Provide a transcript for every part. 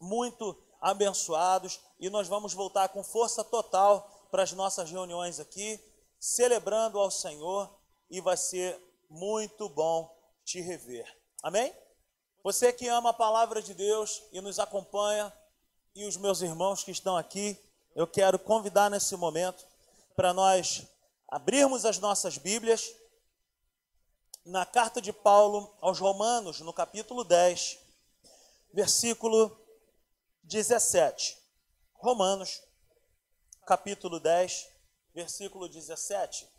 muito abençoados e nós vamos voltar com força total para as nossas reuniões aqui, celebrando ao Senhor e vai ser muito bom te rever. Amém? Você que ama a palavra de Deus e nos acompanha, e os meus irmãos que estão aqui, eu quero convidar nesse momento para nós abrirmos as nossas Bíblias na carta de Paulo aos Romanos, no capítulo 10, versículo 17. Romanos, capítulo 10, versículo 17.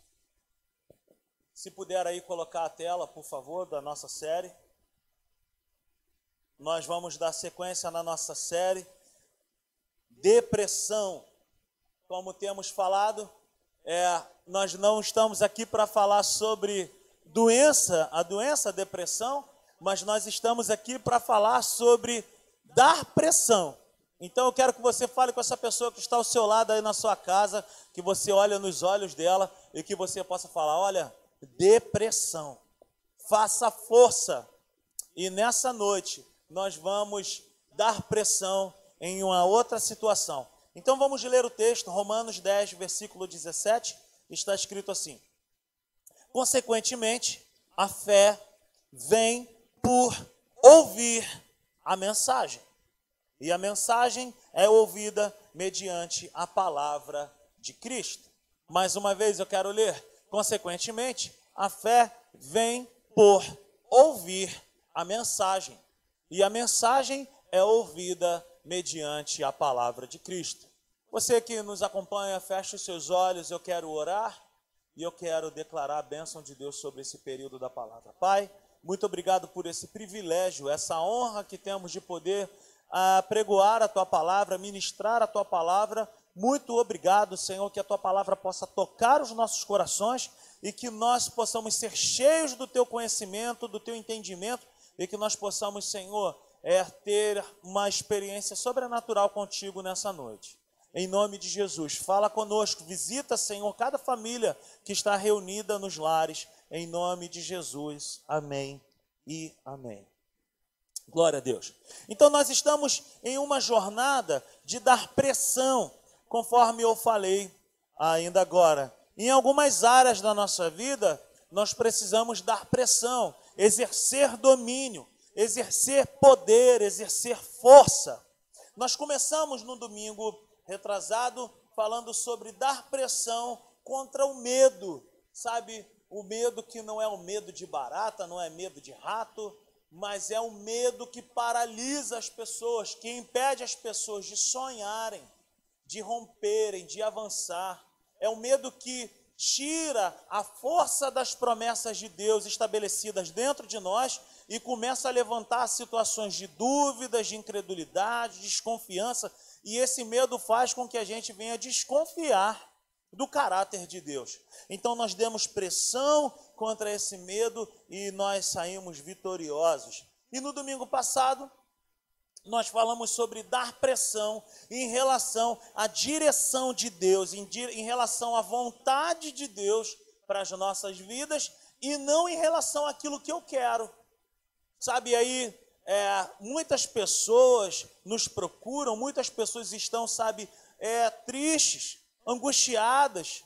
Se puder aí colocar a tela, por favor, da nossa série. Nós vamos dar sequência na nossa série Depressão. Como temos falado, é, nós não estamos aqui para falar sobre doença, a doença, a depressão, mas nós estamos aqui para falar sobre dar pressão. Então eu quero que você fale com essa pessoa que está ao seu lado aí na sua casa, que você olhe nos olhos dela e que você possa falar: olha, depressão, faça força. E nessa noite nós vamos dar pressão em uma outra situação. Então vamos ler o texto, Romanos 10, versículo 17, está escrito assim: Consequentemente, a fé vem por ouvir a mensagem e a mensagem é ouvida mediante a palavra de Cristo. Mais uma vez eu quero ler. Consequentemente, a fé vem por ouvir a mensagem. E a mensagem é ouvida mediante a palavra de Cristo. Você que nos acompanha, feche os seus olhos, eu quero orar e eu quero declarar a bênção de Deus sobre esse período da palavra. Pai, muito obrigado por esse privilégio, essa honra que temos de poder a pregoar a tua palavra, ministrar a tua palavra. Muito obrigado, Senhor, que a tua palavra possa tocar os nossos corações e que nós possamos ser cheios do teu conhecimento, do teu entendimento e que nós possamos, Senhor, é, ter uma experiência sobrenatural contigo nessa noite. Em nome de Jesus, fala conosco, visita, Senhor, cada família que está reunida nos lares. Em nome de Jesus. Amém e amém. Glória a Deus. Então nós estamos em uma jornada de dar pressão, conforme eu falei ainda agora. Em algumas áreas da nossa vida, nós precisamos dar pressão, exercer domínio, exercer poder, exercer força. Nós começamos no domingo retrasado falando sobre dar pressão contra o medo, sabe? O medo que não é o medo de barata, não é medo de rato, mas é o medo que paralisa as pessoas, que impede as pessoas de sonharem, de romperem, de avançar. É o medo que tira a força das promessas de Deus estabelecidas dentro de nós e começa a levantar situações de dúvidas, de incredulidade, de desconfiança, e esse medo faz com que a gente venha desconfiar do caráter de Deus. Então nós demos pressão contra esse medo e nós saímos vitoriosos. E no domingo passado, nós falamos sobre dar pressão em relação à direção de Deus, em, em relação à vontade de Deus para as nossas vidas e não em relação àquilo que eu quero. Sabe aí, é, muitas pessoas nos procuram, muitas pessoas estão, sabe, é, tristes, angustiadas,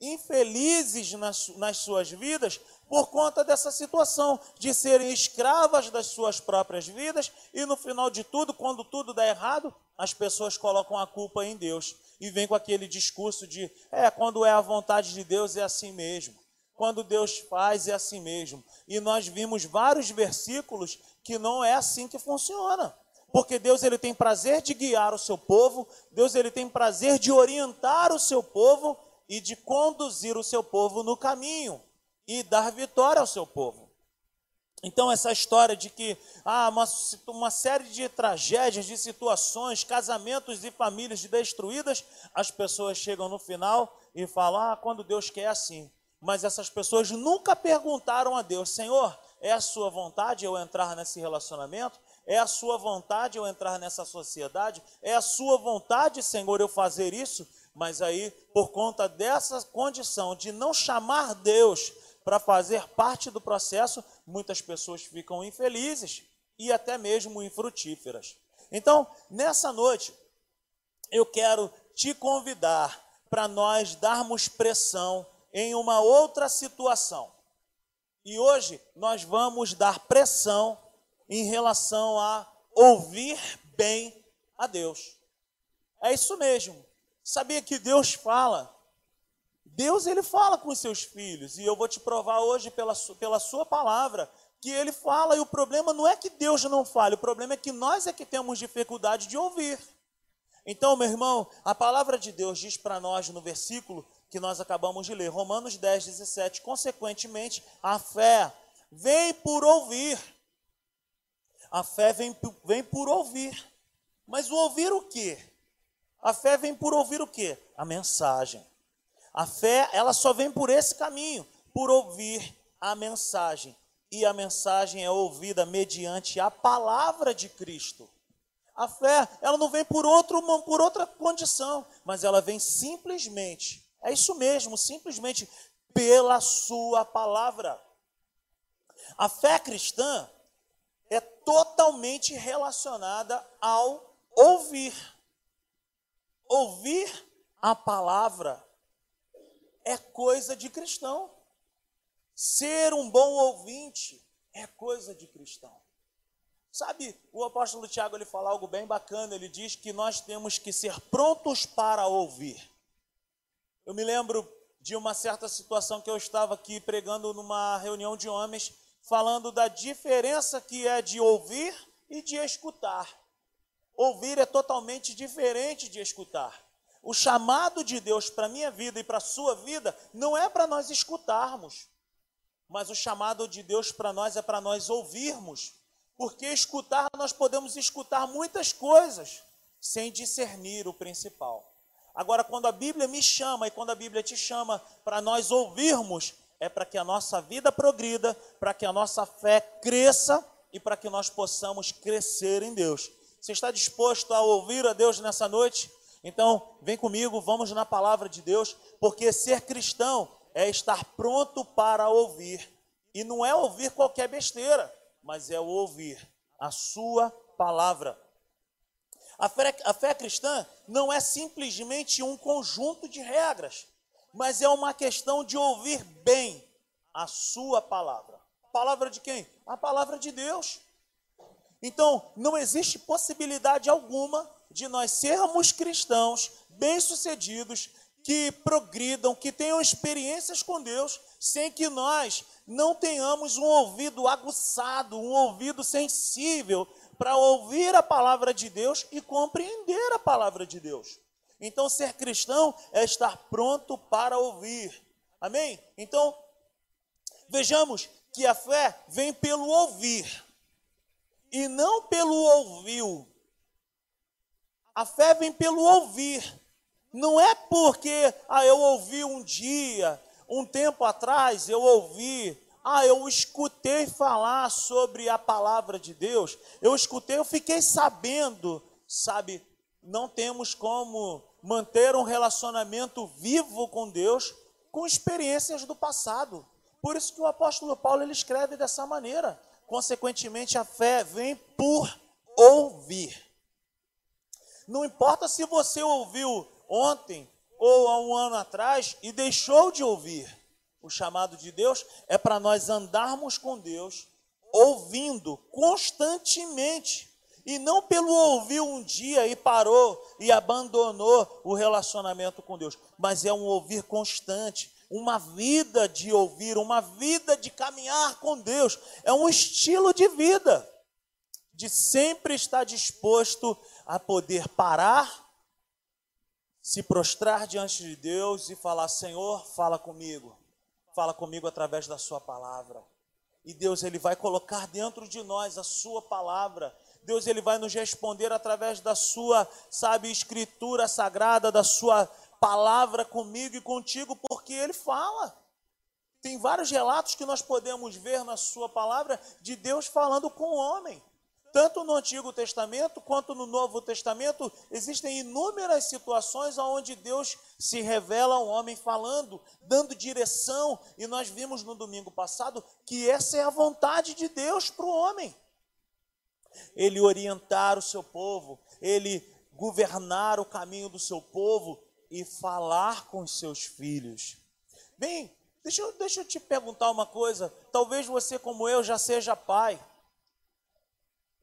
infelizes nas, nas suas vidas por conta dessa situação de serem escravas das suas próprias vidas e no final de tudo, quando tudo dá errado, as pessoas colocam a culpa em Deus e vem com aquele discurso de é, quando é a vontade de Deus é assim mesmo. Quando Deus faz é assim mesmo. E nós vimos vários versículos que não é assim que funciona. Porque Deus ele tem prazer de guiar o seu povo, Deus ele tem prazer de orientar o seu povo e de conduzir o seu povo no caminho e dar vitória ao seu povo. Então, essa história de que há ah, uma, uma série de tragédias, de situações, casamentos e famílias destruídas, as pessoas chegam no final e falam: Ah, quando Deus quer assim. Mas essas pessoas nunca perguntaram a Deus: Senhor, é a sua vontade eu entrar nesse relacionamento? É a sua vontade eu entrar nessa sociedade? É a sua vontade, Senhor, eu fazer isso? Mas aí, por conta dessa condição de não chamar Deus para fazer parte do processo, muitas pessoas ficam infelizes e até mesmo infrutíferas. Então, nessa noite, eu quero te convidar para nós darmos pressão em uma outra situação. E hoje nós vamos dar pressão em relação a ouvir bem a Deus. É isso mesmo. Sabia que Deus fala? Deus ele fala com os seus filhos e eu vou te provar hoje pela, pela sua palavra que ele fala e o problema não é que Deus não fale, o problema é que nós é que temos dificuldade de ouvir. Então, meu irmão, a palavra de Deus diz para nós no versículo que nós acabamos de ler, Romanos 10, 17, consequentemente, a fé vem por ouvir. A fé vem, vem por ouvir. Mas o ouvir o quê? A fé vem por ouvir o quê? A mensagem. A fé, ela só vem por esse caminho, por ouvir a mensagem. E a mensagem é ouvida mediante a palavra de Cristo. A fé, ela não vem por, outro, por outra condição, mas ela vem simplesmente, é isso mesmo, simplesmente pela sua palavra. A fé cristã é totalmente relacionada ao ouvir. Ouvir a palavra é coisa de cristão. Ser um bom ouvinte é coisa de cristão. Sabe, o apóstolo Tiago ele fala algo bem bacana, ele diz que nós temos que ser prontos para ouvir. Eu me lembro de uma certa situação que eu estava aqui pregando numa reunião de homens, falando da diferença que é de ouvir e de escutar. Ouvir é totalmente diferente de escutar. O chamado de Deus para a minha vida e para a sua vida não é para nós escutarmos, mas o chamado de Deus para nós é para nós ouvirmos. Porque escutar, nós podemos escutar muitas coisas sem discernir o principal. Agora, quando a Bíblia me chama e quando a Bíblia te chama para nós ouvirmos, é para que a nossa vida progrida, para que a nossa fé cresça e para que nós possamos crescer em Deus. Você está disposto a ouvir a Deus nessa noite? Então, vem comigo, vamos na palavra de Deus, porque ser cristão é estar pronto para ouvir. E não é ouvir qualquer besteira mas é ouvir a sua palavra. A fé, a fé cristã não é simplesmente um conjunto de regras, mas é uma questão de ouvir bem a sua palavra. Palavra de quem? A palavra de Deus. Então, não existe possibilidade alguma de nós sermos cristãos bem-sucedidos, que progridam, que tenham experiências com Deus, sem que nós não tenhamos um ouvido aguçado, um ouvido sensível para ouvir a palavra de Deus e compreender a palavra de Deus. Então, ser cristão é estar pronto para ouvir. Amém? Então, vejamos que a fé vem pelo ouvir e não pelo ouviu. A fé vem pelo ouvir. Não é porque ah, eu ouvi um dia, um tempo atrás eu ouvi, ah, eu escutei falar sobre a palavra de Deus, eu escutei, eu fiquei sabendo, sabe? Não temos como manter um relacionamento vivo com Deus com experiências do passado. Por isso que o apóstolo Paulo ele escreve dessa maneira. Consequentemente, a fé vem por ouvir. Não importa se você ouviu ontem, ou há um ano atrás e deixou de ouvir. O chamado de Deus é para nós andarmos com Deus, ouvindo constantemente, e não pelo ouvir um dia e parou e abandonou o relacionamento com Deus, mas é um ouvir constante, uma vida de ouvir, uma vida de caminhar com Deus, é um estilo de vida, de sempre estar disposto a poder parar se prostrar diante de Deus e falar: Senhor, fala comigo, fala comigo através da Sua palavra. E Deus, Ele vai colocar dentro de nós a Sua palavra. Deus, Ele vai nos responder através da Sua, sabe, escritura sagrada, da Sua palavra comigo e contigo, porque Ele fala. Tem vários relatos que nós podemos ver na Sua palavra de Deus falando com o homem. Tanto no Antigo Testamento quanto no Novo Testamento, existem inúmeras situações onde Deus se revela ao homem falando, dando direção, e nós vimos no domingo passado que essa é a vontade de Deus para o homem. ele orientar o seu povo, ele governar o caminho do seu povo e falar com os seus filhos. Bem, deixa eu, deixa eu te perguntar uma coisa. Talvez você, como eu, já seja pai.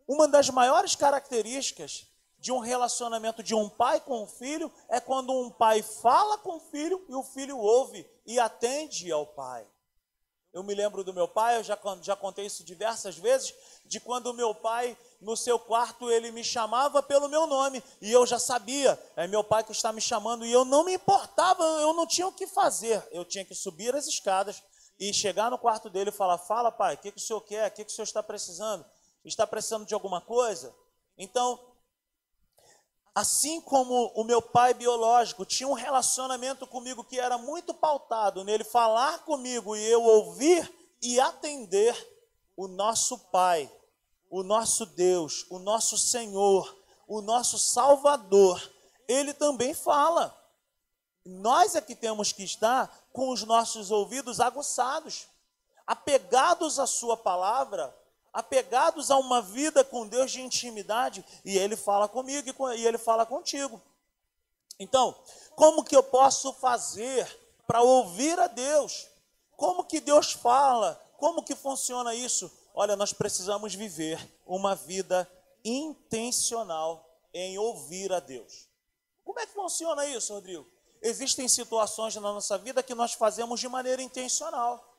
Uma das maiores características de um relacionamento de um pai com o filho é quando um pai fala com o filho e o filho ouve e atende ao pai. Eu me lembro do meu pai, eu já, já contei isso diversas vezes, de quando o meu pai, no seu quarto, ele me chamava pelo meu nome e eu já sabia, é meu pai que está me chamando e eu não me importava, eu não tinha o que fazer, eu tinha que subir as escadas e chegar no quarto dele e falar: Fala, pai, o que, que o senhor quer? O que, que o senhor está precisando? Está precisando de alguma coisa? Então, assim como o meu pai biológico tinha um relacionamento comigo que era muito pautado nele falar comigo e eu ouvir e atender, o nosso Pai, o nosso Deus, o nosso Senhor, o nosso Salvador, ele também fala. Nós é que temos que estar com os nossos ouvidos aguçados, apegados à Sua palavra, apegados a uma vida com Deus de intimidade, e Ele fala comigo e Ele fala contigo. Então, como que eu posso fazer para ouvir a Deus? Como que Deus fala? Como que funciona isso? Olha, nós precisamos viver uma vida intencional em ouvir a Deus. Como é que funciona isso, Rodrigo? Existem situações na nossa vida que nós fazemos de maneira intencional.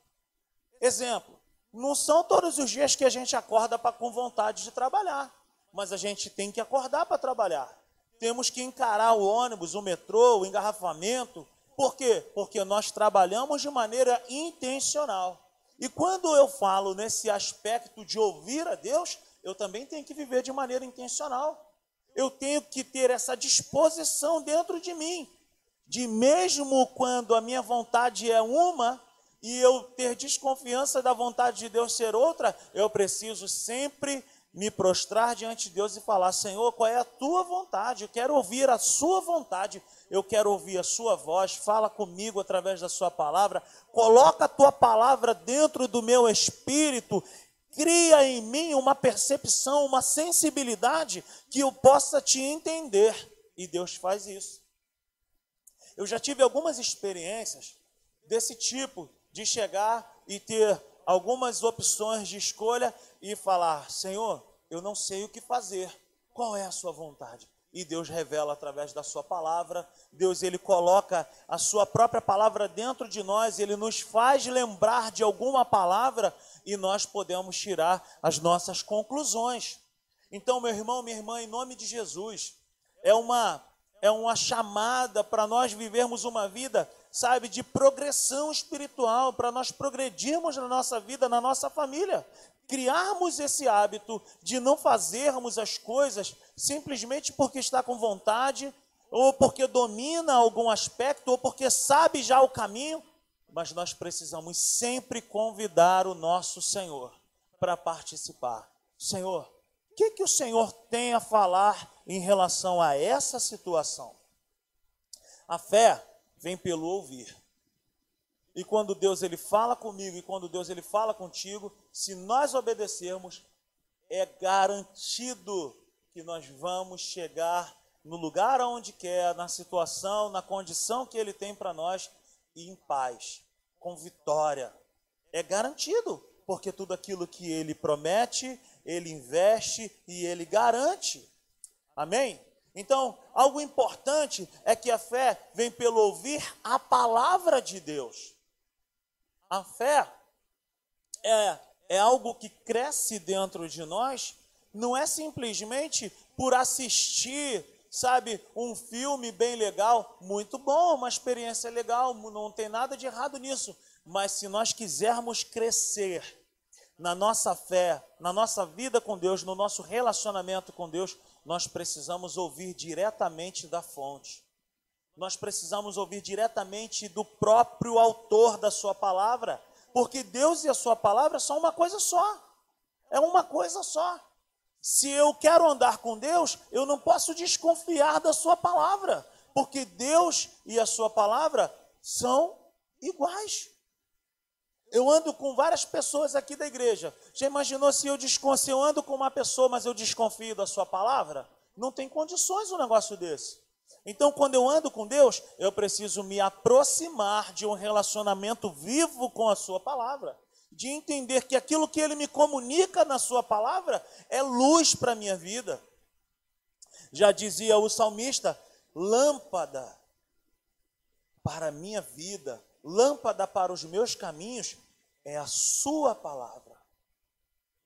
Exemplo, não são todos os dias que a gente acorda pra, com vontade de trabalhar, mas a gente tem que acordar para trabalhar. Temos que encarar o ônibus, o metrô, o engarrafamento. Por quê? Porque nós trabalhamos de maneira intencional. E quando eu falo nesse aspecto de ouvir a Deus, eu também tenho que viver de maneira intencional. Eu tenho que ter essa disposição dentro de mim, de mesmo quando a minha vontade é uma, e eu ter desconfiança da vontade de Deus ser outra, eu preciso sempre me prostrar diante de Deus e falar: Senhor, qual é a tua vontade? Eu quero ouvir a sua vontade, eu quero ouvir a sua voz. Fala comigo através da sua palavra, coloca a tua palavra dentro do meu espírito, cria em mim uma percepção, uma sensibilidade que eu possa te entender. E Deus faz isso. Eu já tive algumas experiências desse tipo de chegar e ter algumas opções de escolha e falar: Senhor, eu não sei o que fazer, qual é a Sua vontade? E Deus revela através da Sua palavra, Deus ele coloca a Sua própria palavra dentro de nós, ele nos faz lembrar de alguma palavra e nós podemos tirar as nossas conclusões. Então, meu irmão, minha irmã, em nome de Jesus, é uma é uma chamada para nós vivermos uma vida sabe, de progressão espiritual, para nós progredirmos na nossa vida, na nossa família. Criarmos esse hábito de não fazermos as coisas simplesmente porque está com vontade, ou porque domina algum aspecto, ou porque sabe já o caminho, mas nós precisamos sempre convidar o nosso Senhor para participar. Senhor, o que, que o Senhor tem a falar em relação a essa situação? A fé vem pelo ouvir. E quando Deus ele fala comigo e quando Deus ele fala contigo, se nós obedecermos, é garantido que nós vamos chegar no lugar aonde quer, na situação, na condição que ele tem para nós e em paz, com vitória. É garantido, porque tudo aquilo que ele promete, ele investe e ele garante. Amém? Então, algo importante é que a fé vem pelo ouvir a palavra de Deus. A fé é, é algo que cresce dentro de nós, não é simplesmente por assistir, sabe, um filme bem legal, muito bom, uma experiência legal, não tem nada de errado nisso, mas se nós quisermos crescer na nossa fé, na nossa vida com Deus, no nosso relacionamento com Deus, nós precisamos ouvir diretamente da fonte. Nós precisamos ouvir diretamente do próprio autor da sua palavra, porque Deus e a sua palavra são uma coisa só. É uma coisa só. Se eu quero andar com Deus, eu não posso desconfiar da sua palavra, porque Deus e a sua palavra são iguais. Eu ando com várias pessoas aqui da igreja. Já imaginou se eu desconfio, eu ando com uma pessoa, mas eu desconfio da sua palavra? Não tem condições um negócio desse. Então, quando eu ando com Deus, eu preciso me aproximar de um relacionamento vivo com a Sua palavra, de entender que aquilo que Ele me comunica na Sua palavra é luz para a minha vida. Já dizia o salmista: lâmpada para a minha vida, lâmpada para os meus caminhos é a Sua palavra.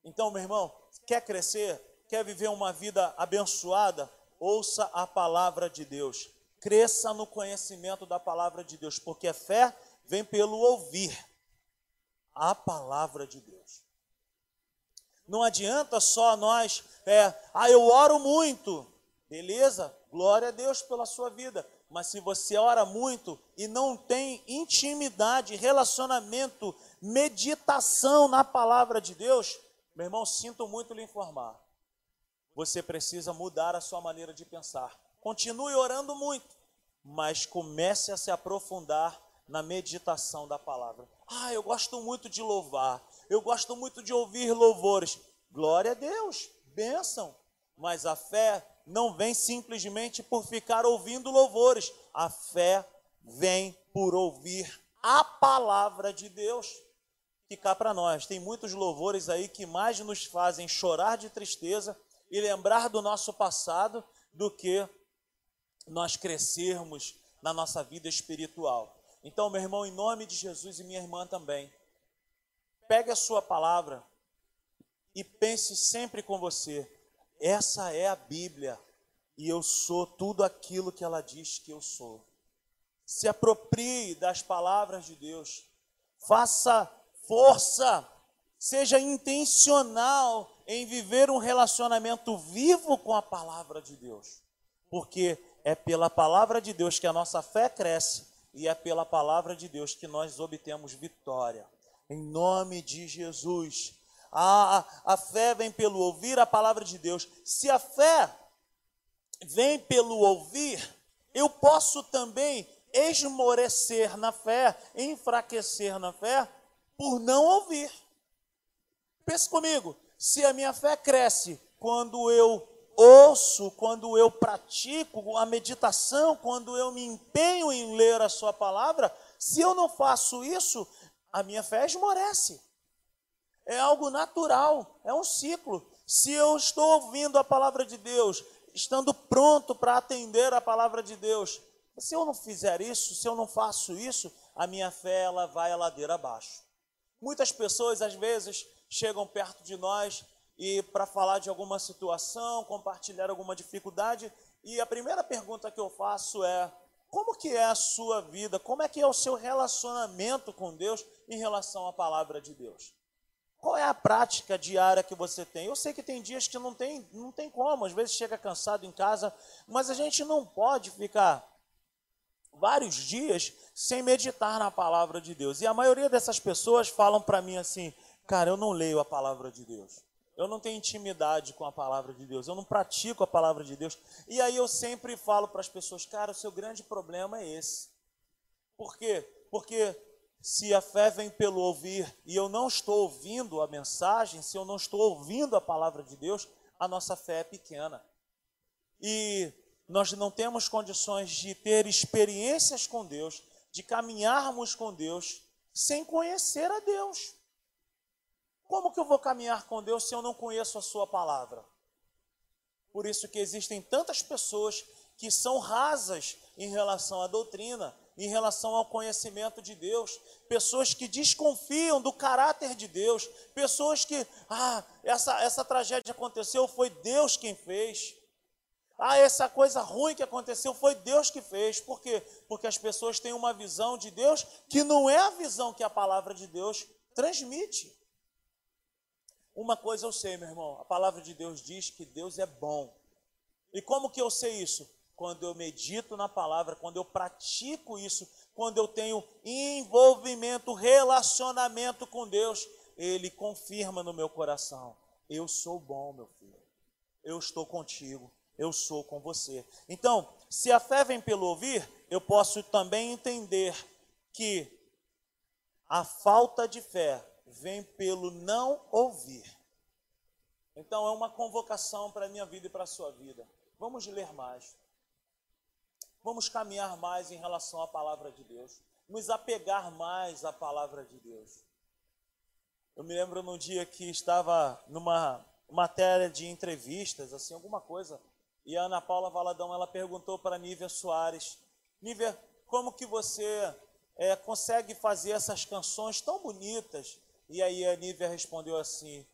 Então, meu irmão, quer crescer, quer viver uma vida abençoada, ouça a palavra de Deus. Cresça no conhecimento da palavra de Deus, porque a fé vem pelo ouvir a palavra de Deus. Não adianta só nós, é, ah, eu oro muito. Beleza? Glória a Deus pela sua vida. Mas se você ora muito e não tem intimidade, relacionamento, meditação na palavra de Deus, meu irmão, sinto muito lhe informar. Você precisa mudar a sua maneira de pensar. Continue orando muito, mas comece a se aprofundar na meditação da palavra. Ah, eu gosto muito de louvar, eu gosto muito de ouvir louvores. Glória a Deus, bênção. Mas a fé não vem simplesmente por ficar ouvindo louvores. A fé vem por ouvir a palavra de Deus. Cá para nós, tem muitos louvores aí que mais nos fazem chorar de tristeza e lembrar do nosso passado do que nós crescermos na nossa vida espiritual. Então, meu irmão, em nome de Jesus e minha irmã também, pegue a sua palavra e pense sempre com você: essa é a Bíblia e eu sou tudo aquilo que ela diz que eu sou. Se aproprie das palavras de Deus, faça força, seja intencional em viver um relacionamento vivo com a palavra de Deus, porque é pela palavra de Deus que a nossa fé cresce e é pela palavra de Deus que nós obtemos vitória. Em nome de Jesus. A, a, a fé vem pelo ouvir a palavra de Deus. Se a fé vem pelo ouvir, eu posso também esmorecer na fé, enfraquecer na fé, por não ouvir. Pense comigo, se a minha fé cresce quando eu ouço, quando eu pratico a meditação, quando eu me empenho em ler a Sua palavra, se eu não faço isso, a minha fé esmorece. É algo natural, é um ciclo. Se eu estou ouvindo a palavra de Deus, estando pronto para atender a palavra de Deus, se eu não fizer isso, se eu não faço isso, a minha fé ela vai a ladeira abaixo. Muitas pessoas às vezes chegam perto de nós e para falar de alguma situação, compartilhar alguma dificuldade, e a primeira pergunta que eu faço é: como que é a sua vida? Como é que é o seu relacionamento com Deus em relação à palavra de Deus? Qual é a prática diária que você tem? Eu sei que tem dias que não tem, não tem como, às vezes chega cansado em casa, mas a gente não pode ficar vários dias sem meditar na palavra de Deus. E a maioria dessas pessoas falam para mim assim: "Cara, eu não leio a palavra de Deus eu não tenho intimidade com a palavra de Deus, eu não pratico a palavra de Deus. E aí eu sempre falo para as pessoas, cara, o seu grande problema é esse. Por quê? Porque se a fé vem pelo ouvir e eu não estou ouvindo a mensagem, se eu não estou ouvindo a palavra de Deus, a nossa fé é pequena. E nós não temos condições de ter experiências com Deus, de caminharmos com Deus, sem conhecer a Deus. Como que eu vou caminhar com Deus se eu não conheço a Sua palavra? Por isso que existem tantas pessoas que são rasas em relação à doutrina, em relação ao conhecimento de Deus, pessoas que desconfiam do caráter de Deus, pessoas que, ah, essa, essa tragédia aconteceu, foi Deus quem fez. Ah, essa coisa ruim que aconteceu foi Deus que fez. Por quê? Porque as pessoas têm uma visão de Deus que não é a visão que a palavra de Deus transmite. Uma coisa eu sei, meu irmão, a palavra de Deus diz que Deus é bom. E como que eu sei isso? Quando eu medito na palavra, quando eu pratico isso, quando eu tenho envolvimento, relacionamento com Deus, Ele confirma no meu coração: eu sou bom, meu filho. Eu estou contigo, eu sou com você. Então, se a fé vem pelo ouvir, eu posso também entender que a falta de fé vem pelo não ouvir. Então é uma convocação para a minha vida e para a sua vida. Vamos ler mais. Vamos caminhar mais em relação à palavra de Deus. Nos apegar mais à palavra de Deus. Eu me lembro num dia que estava numa matéria de entrevistas, assim, alguma coisa, e a Ana Paula Valadão, ela perguntou para Nívia Soares, Nívia, como que você é, consegue fazer essas canções tão bonitas? E aí a Nívia respondeu assim,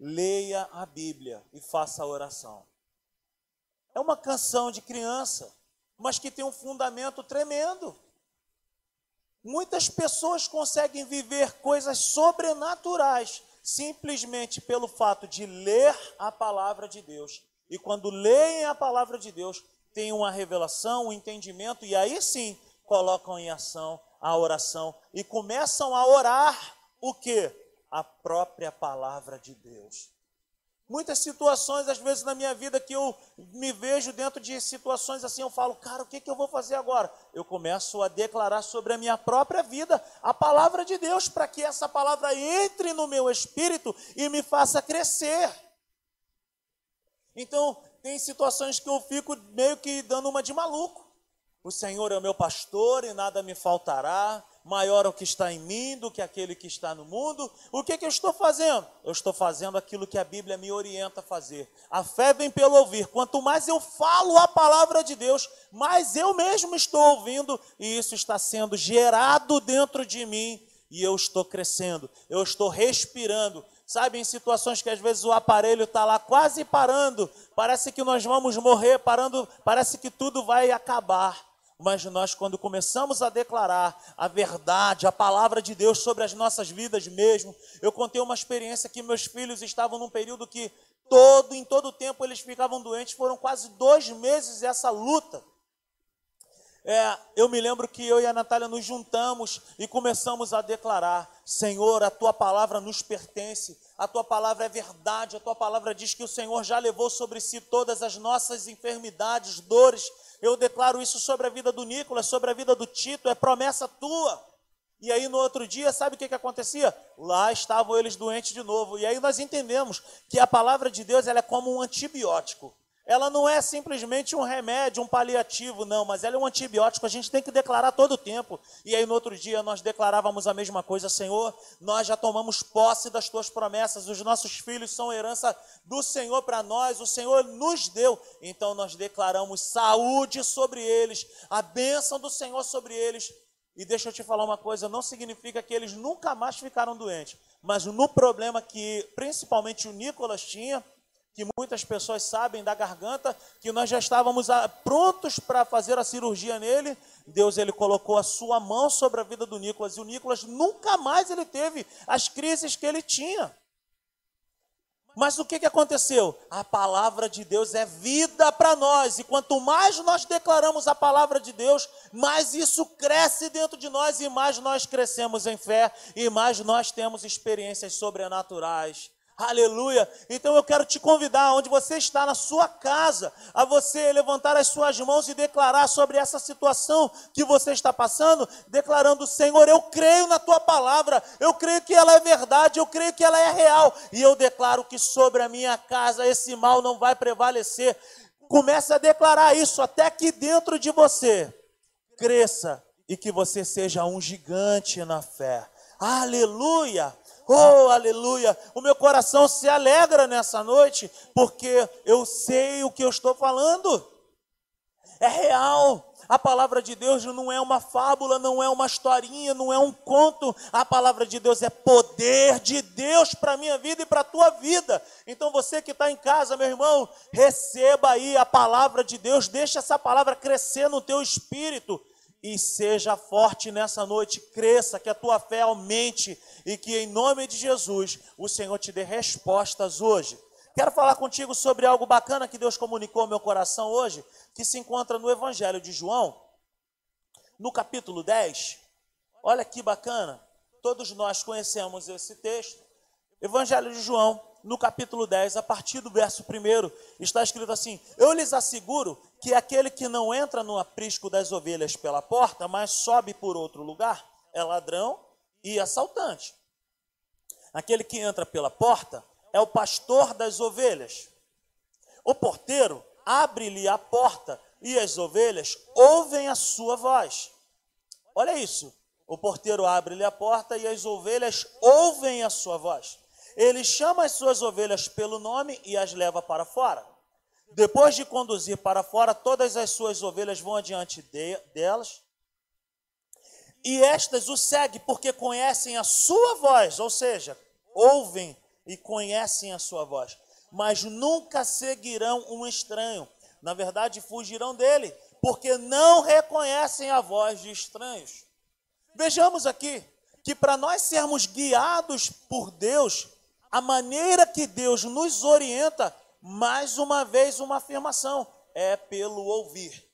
leia a Bíblia e faça a oração. É uma canção de criança, mas que tem um fundamento tremendo. Muitas pessoas conseguem viver coisas sobrenaturais simplesmente pelo fato de ler a palavra de Deus. E quando leem a palavra de Deus, têm uma revelação, um entendimento, e aí sim colocam em ação a oração e começam a orar o que? A própria palavra de Deus. Muitas situações, às vezes, na minha vida, que eu me vejo dentro de situações assim, eu falo, cara, o que, que eu vou fazer agora? Eu começo a declarar sobre a minha própria vida a palavra de Deus, para que essa palavra entre no meu espírito e me faça crescer. Então, tem situações que eu fico meio que dando uma de maluco. O Senhor é o meu pastor e nada me faltará. Maior é o que está em mim do que aquele que está no mundo. O que, que eu estou fazendo? Eu estou fazendo aquilo que a Bíblia me orienta a fazer. A fé vem pelo ouvir. Quanto mais eu falo a palavra de Deus, mais eu mesmo estou ouvindo e isso está sendo gerado dentro de mim e eu estou crescendo, eu estou respirando. Sabe, em situações que às vezes o aparelho está lá quase parando, parece que nós vamos morrer, parando, parece que tudo vai acabar mas nós, quando começamos a declarar a verdade, a palavra de Deus sobre as nossas vidas mesmo, eu contei uma experiência que meus filhos estavam num período que todo, em todo tempo eles ficavam doentes, foram quase dois meses essa luta. É, eu me lembro que eu e a Natália nos juntamos e começamos a declarar: Senhor, a tua palavra nos pertence, a tua palavra é verdade, a tua palavra diz que o Senhor já levou sobre si todas as nossas enfermidades, dores eu declaro isso sobre a vida do Nicolas, sobre a vida do Tito, é promessa tua. E aí no outro dia, sabe o que, que acontecia? Lá estavam eles doentes de novo. E aí nós entendemos que a palavra de Deus ela é como um antibiótico ela não é simplesmente um remédio, um paliativo, não, mas ela é um antibiótico, a gente tem que declarar todo o tempo. E aí no outro dia nós declarávamos a mesma coisa, Senhor, nós já tomamos posse das tuas promessas, os nossos filhos são herança do Senhor para nós, o Senhor nos deu. Então nós declaramos saúde sobre eles, a bênção do Senhor sobre eles. E deixa eu te falar uma coisa, não significa que eles nunca mais ficaram doentes, mas no problema que principalmente o Nicolas tinha, que muitas pessoas sabem da garganta, que nós já estávamos ah, prontos para fazer a cirurgia nele. Deus ele colocou a sua mão sobre a vida do Nicolas e o Nicolas nunca mais ele teve as crises que ele tinha. Mas o que, que aconteceu? A palavra de Deus é vida para nós, e quanto mais nós declaramos a palavra de Deus, mais isso cresce dentro de nós, e mais nós crescemos em fé, e mais nós temos experiências sobrenaturais. Aleluia. Então eu quero te convidar, onde você está na sua casa, a você levantar as suas mãos e declarar sobre essa situação que você está passando, declarando: Senhor, eu creio na tua palavra, eu creio que ela é verdade, eu creio que ela é real, e eu declaro que sobre a minha casa esse mal não vai prevalecer. Comece a declarar isso até que dentro de você cresça e que você seja um gigante na fé. Aleluia! Oh, aleluia! O meu coração se alegra nessa noite, porque eu sei o que eu estou falando. É real. A palavra de Deus não é uma fábula, não é uma historinha, não é um conto. A palavra de Deus é poder de Deus para a minha vida e para a tua vida. Então você que está em casa, meu irmão, receba aí a palavra de Deus, deixa essa palavra crescer no teu espírito e seja forte nessa noite, cresça, que a tua fé aumente e que em nome de Jesus o Senhor te dê respostas hoje. Quero falar contigo sobre algo bacana que Deus comunicou ao meu coração hoje, que se encontra no Evangelho de João, no capítulo 10. Olha que bacana, todos nós conhecemos esse texto. Evangelho de João, no capítulo 10, a partir do verso 1, está escrito assim: Eu lhes asseguro que aquele que não entra no aprisco das ovelhas pela porta, mas sobe por outro lugar, é ladrão e assaltante. Aquele que entra pela porta é o pastor das ovelhas. O porteiro abre-lhe a porta e as ovelhas ouvem a sua voz. Olha isso. O porteiro abre-lhe a porta e as ovelhas ouvem a sua voz. Ele chama as suas ovelhas pelo nome e as leva para fora. Depois de conduzir para fora, todas as suas ovelhas vão adiante de, delas. E estas o seguem porque conhecem a sua voz, ou seja, ouvem e conhecem a sua voz. Mas nunca seguirão um estranho. Na verdade, fugirão dele, porque não reconhecem a voz de estranhos. Vejamos aqui que para nós sermos guiados por Deus, a maneira que Deus nos orienta, mais uma vez uma afirmação, é pelo ouvir.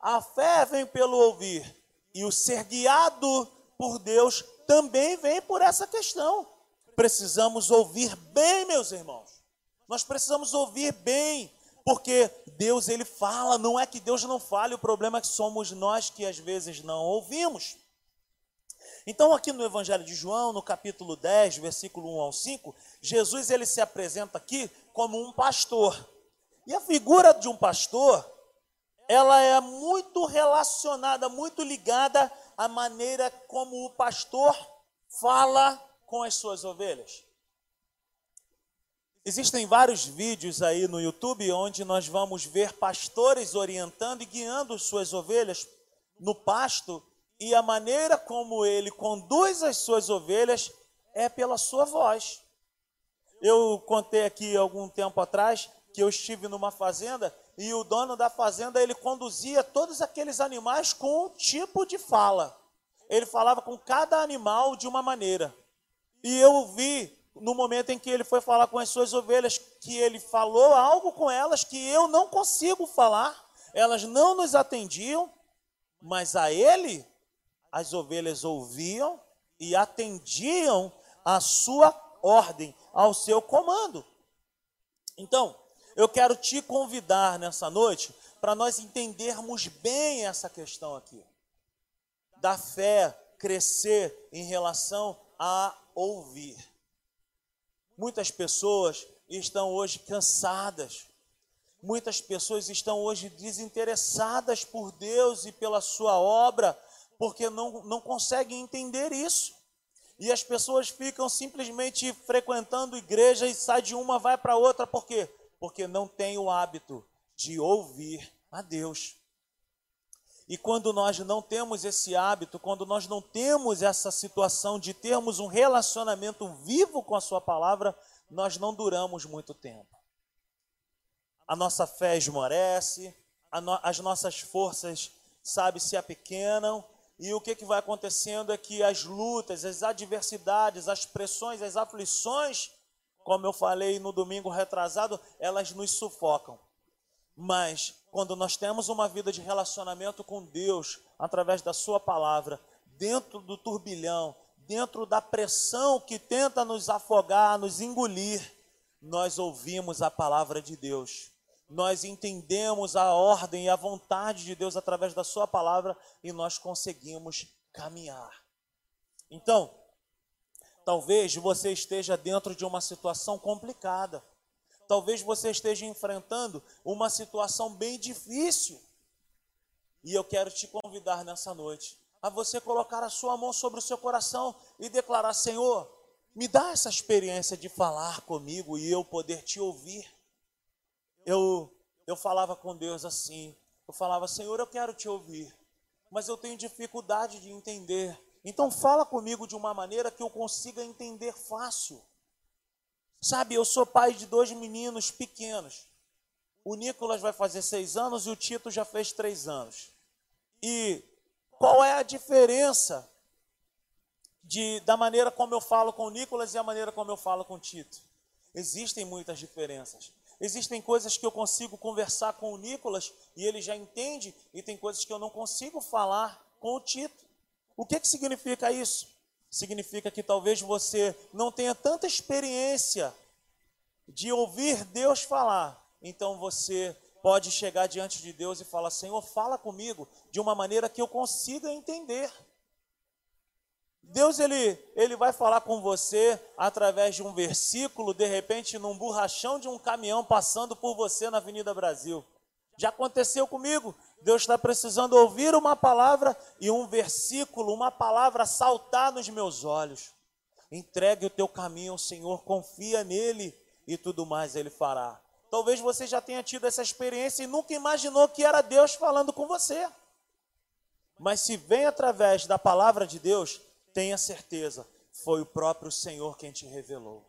A fé vem pelo ouvir, e o ser guiado por Deus também vem por essa questão. Precisamos ouvir bem, meus irmãos. Nós precisamos ouvir bem, porque Deus ele fala, não é que Deus não fale, o problema é que somos nós que às vezes não ouvimos. Então, aqui no Evangelho de João, no capítulo 10, versículo 1 ao 5, Jesus ele se apresenta aqui como um pastor. E a figura de um pastor, ela é muito relacionada, muito ligada à maneira como o pastor fala com as suas ovelhas. Existem vários vídeos aí no YouTube onde nós vamos ver pastores orientando e guiando suas ovelhas no pasto e a maneira como ele conduz as suas ovelhas é pela sua voz. Eu contei aqui algum tempo atrás que eu estive numa fazenda e o dono da fazenda ele conduzia todos aqueles animais com um tipo de fala. Ele falava com cada animal de uma maneira. E eu vi no momento em que ele foi falar com as suas ovelhas que ele falou algo com elas que eu não consigo falar. Elas não nos atendiam, mas a ele as ovelhas ouviam e atendiam à sua ordem, ao seu comando. Então, eu quero te convidar nessa noite para nós entendermos bem essa questão aqui. Da fé crescer em relação a ouvir. Muitas pessoas estão hoje cansadas. Muitas pessoas estão hoje desinteressadas por Deus e pela sua obra, porque não, não conseguem entender isso. E as pessoas ficam simplesmente frequentando igreja e sai de uma, vai para outra, por quê? Porque não tem o hábito de ouvir a Deus. E quando nós não temos esse hábito, quando nós não temos essa situação de termos um relacionamento vivo com a Sua palavra, nós não duramos muito tempo. A nossa fé esmorece, no, as nossas forças, sabe, se apequenam, e o que, que vai acontecendo é que as lutas, as adversidades, as pressões, as aflições, como eu falei no domingo retrasado, elas nos sufocam. Mas quando nós temos uma vida de relacionamento com Deus, através da Sua palavra, dentro do turbilhão, dentro da pressão que tenta nos afogar, nos engolir, nós ouvimos a palavra de Deus nós entendemos a ordem e a vontade de Deus através da Sua palavra e nós conseguimos caminhar. Então, talvez você esteja dentro de uma situação complicada. Talvez você esteja enfrentando uma situação bem difícil. E eu quero te convidar nessa noite a você colocar a sua mão sobre o seu coração e declarar: Senhor, me dá essa experiência de falar comigo e eu poder te ouvir eu, eu falava com Deus assim, eu falava, Senhor, eu quero te ouvir, mas eu tenho dificuldade de entender. Então fala comigo de uma maneira que eu consiga entender fácil. Sabe, eu sou pai de dois meninos pequenos. O Nicolas vai fazer seis anos e o Tito já fez três anos. E qual é a diferença de, da maneira como eu falo com o Nicolas e a maneira como eu falo com o Tito? Existem muitas diferenças. Existem coisas que eu consigo conversar com o Nicolas e ele já entende, e tem coisas que eu não consigo falar com o Tito. O que, que significa isso? Significa que talvez você não tenha tanta experiência de ouvir Deus falar, então você pode chegar diante de Deus e falar: Senhor, fala comigo de uma maneira que eu consiga entender. Deus ele, ele vai falar com você através de um versículo, de repente num borrachão de um caminhão passando por você na Avenida Brasil. Já aconteceu comigo. Deus está precisando ouvir uma palavra e um versículo, uma palavra saltar nos meus olhos. Entregue o teu caminho ao Senhor, confia nele e tudo mais ele fará. Talvez você já tenha tido essa experiência e nunca imaginou que era Deus falando com você. Mas se vem através da palavra de Deus, tenha certeza, foi o próprio Senhor quem te revelou.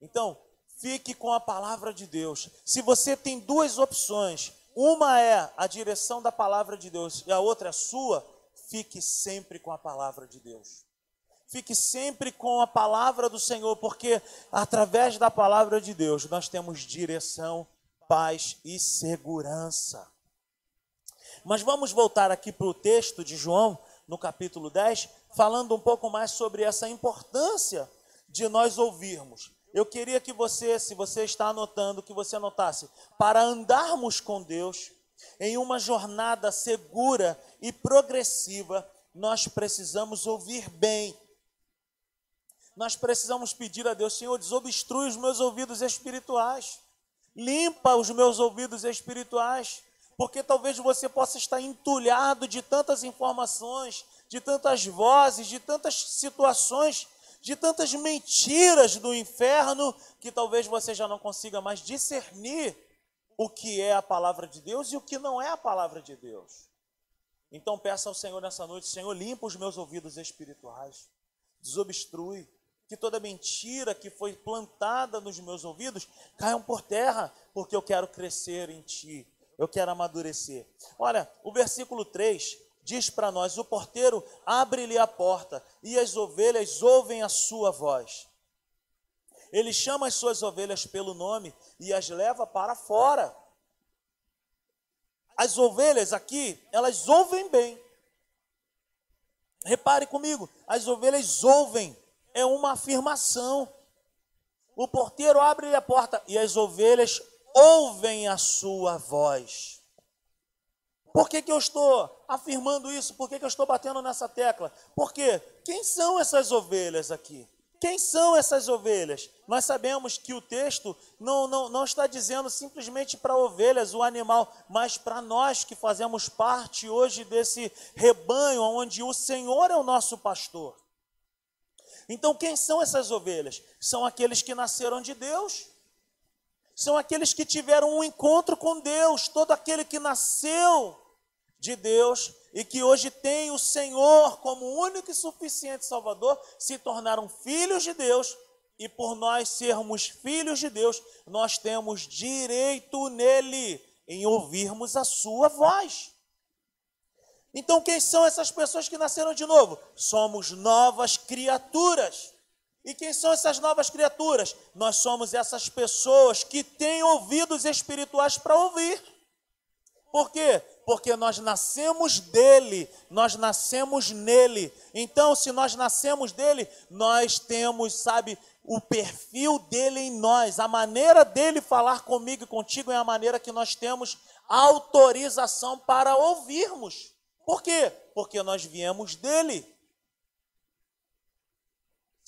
Então, fique com a palavra de Deus. Se você tem duas opções, uma é a direção da palavra de Deus e a outra é a sua, fique sempre com a palavra de Deus. Fique sempre com a palavra do Senhor, porque através da palavra de Deus nós temos direção, paz e segurança. Mas vamos voltar aqui para o texto de João, no capítulo 10, falando um pouco mais sobre essa importância de nós ouvirmos. Eu queria que você, se você está anotando, que você anotasse, para andarmos com Deus em uma jornada segura e progressiva, nós precisamos ouvir bem. Nós precisamos pedir a Deus, Senhor, desobstrui os meus ouvidos espirituais, limpa os meus ouvidos espirituais, porque talvez você possa estar entulhado de tantas informações, de tantas vozes, de tantas situações, de tantas mentiras do inferno, que talvez você já não consiga mais discernir o que é a palavra de Deus e o que não é a palavra de Deus. Então peça ao Senhor nessa noite, Senhor, limpa os meus ouvidos espirituais, desobstrui, que toda mentira que foi plantada nos meus ouvidos caiam por terra, porque eu quero crescer em ti, eu quero amadurecer. Olha, o versículo 3 diz para nós: o porteiro abre-lhe a porta e as ovelhas ouvem a sua voz. Ele chama as suas ovelhas pelo nome e as leva para fora. As ovelhas aqui, elas ouvem bem. Repare comigo, as ovelhas ouvem é uma afirmação. O porteiro abre a porta e as ovelhas ouvem a sua voz. Por que, que eu estou afirmando isso? Por que, que eu estou batendo nessa tecla? Porque quem são essas ovelhas aqui? Quem são essas ovelhas? Nós sabemos que o texto não, não, não está dizendo simplesmente para ovelhas, o animal, mas para nós que fazemos parte hoje desse rebanho onde o Senhor é o nosso pastor. Então, quem são essas ovelhas? São aqueles que nasceram de Deus. São aqueles que tiveram um encontro com Deus. Todo aquele que nasceu de Deus e que hoje tem o Senhor como único e suficiente Salvador, se tornaram filhos de Deus. E por nós sermos filhos de Deus, nós temos direito nele em ouvirmos a sua voz. Então, quem são essas pessoas que nasceram de novo? Somos novas criaturas. E quem são essas novas criaturas? Nós somos essas pessoas que têm ouvidos espirituais para ouvir. Por quê? Porque nós nascemos dele, nós nascemos nele. Então, se nós nascemos dele, nós temos, sabe, o perfil dele em nós, a maneira dele falar comigo e contigo é a maneira que nós temos autorização para ouvirmos. Por quê? Porque nós viemos dele.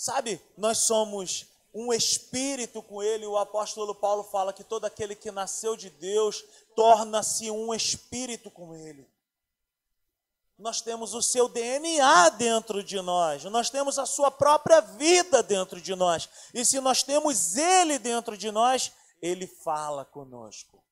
Sabe, nós somos um espírito com ele. O apóstolo Paulo fala que todo aquele que nasceu de Deus torna-se um espírito com ele. Nós temos o seu DNA dentro de nós, nós temos a sua própria vida dentro de nós. E se nós temos ele dentro de nós, ele fala conosco.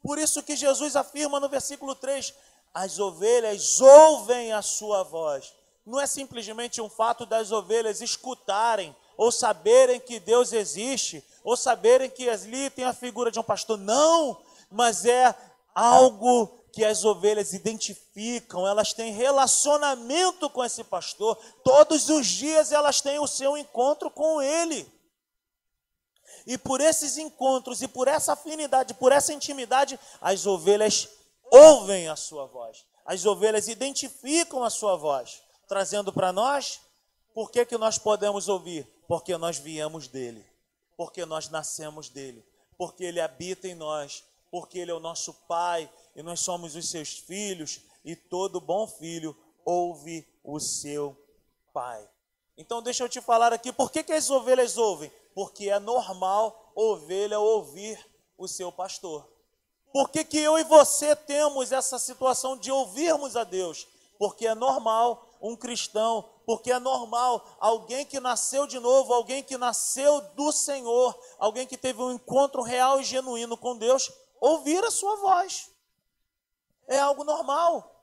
Por isso que Jesus afirma no versículo 3: as ovelhas ouvem a sua voz. Não é simplesmente um fato das ovelhas escutarem ou saberem que Deus existe, ou saberem que ali tem a figura de um pastor. Não, mas é algo que as ovelhas identificam, elas têm relacionamento com esse pastor. Todos os dias elas têm o seu encontro com ele. E por esses encontros e por essa afinidade, por essa intimidade, as ovelhas ouvem a sua voz. As ovelhas identificam a sua voz, trazendo para nós por que, que nós podemos ouvir? Porque nós viemos dele, porque nós nascemos dele, porque ele habita em nós, porque ele é o nosso pai e nós somos os seus filhos, e todo bom filho ouve o seu Pai. Então deixa eu te falar aqui, por que, que as ovelhas ouvem? Porque é normal ovelha ouvir o seu pastor. Por que, que eu e você temos essa situação de ouvirmos a Deus? Porque é normal um cristão, porque é normal alguém que nasceu de novo, alguém que nasceu do Senhor, alguém que teve um encontro real e genuíno com Deus, ouvir a sua voz. É algo normal.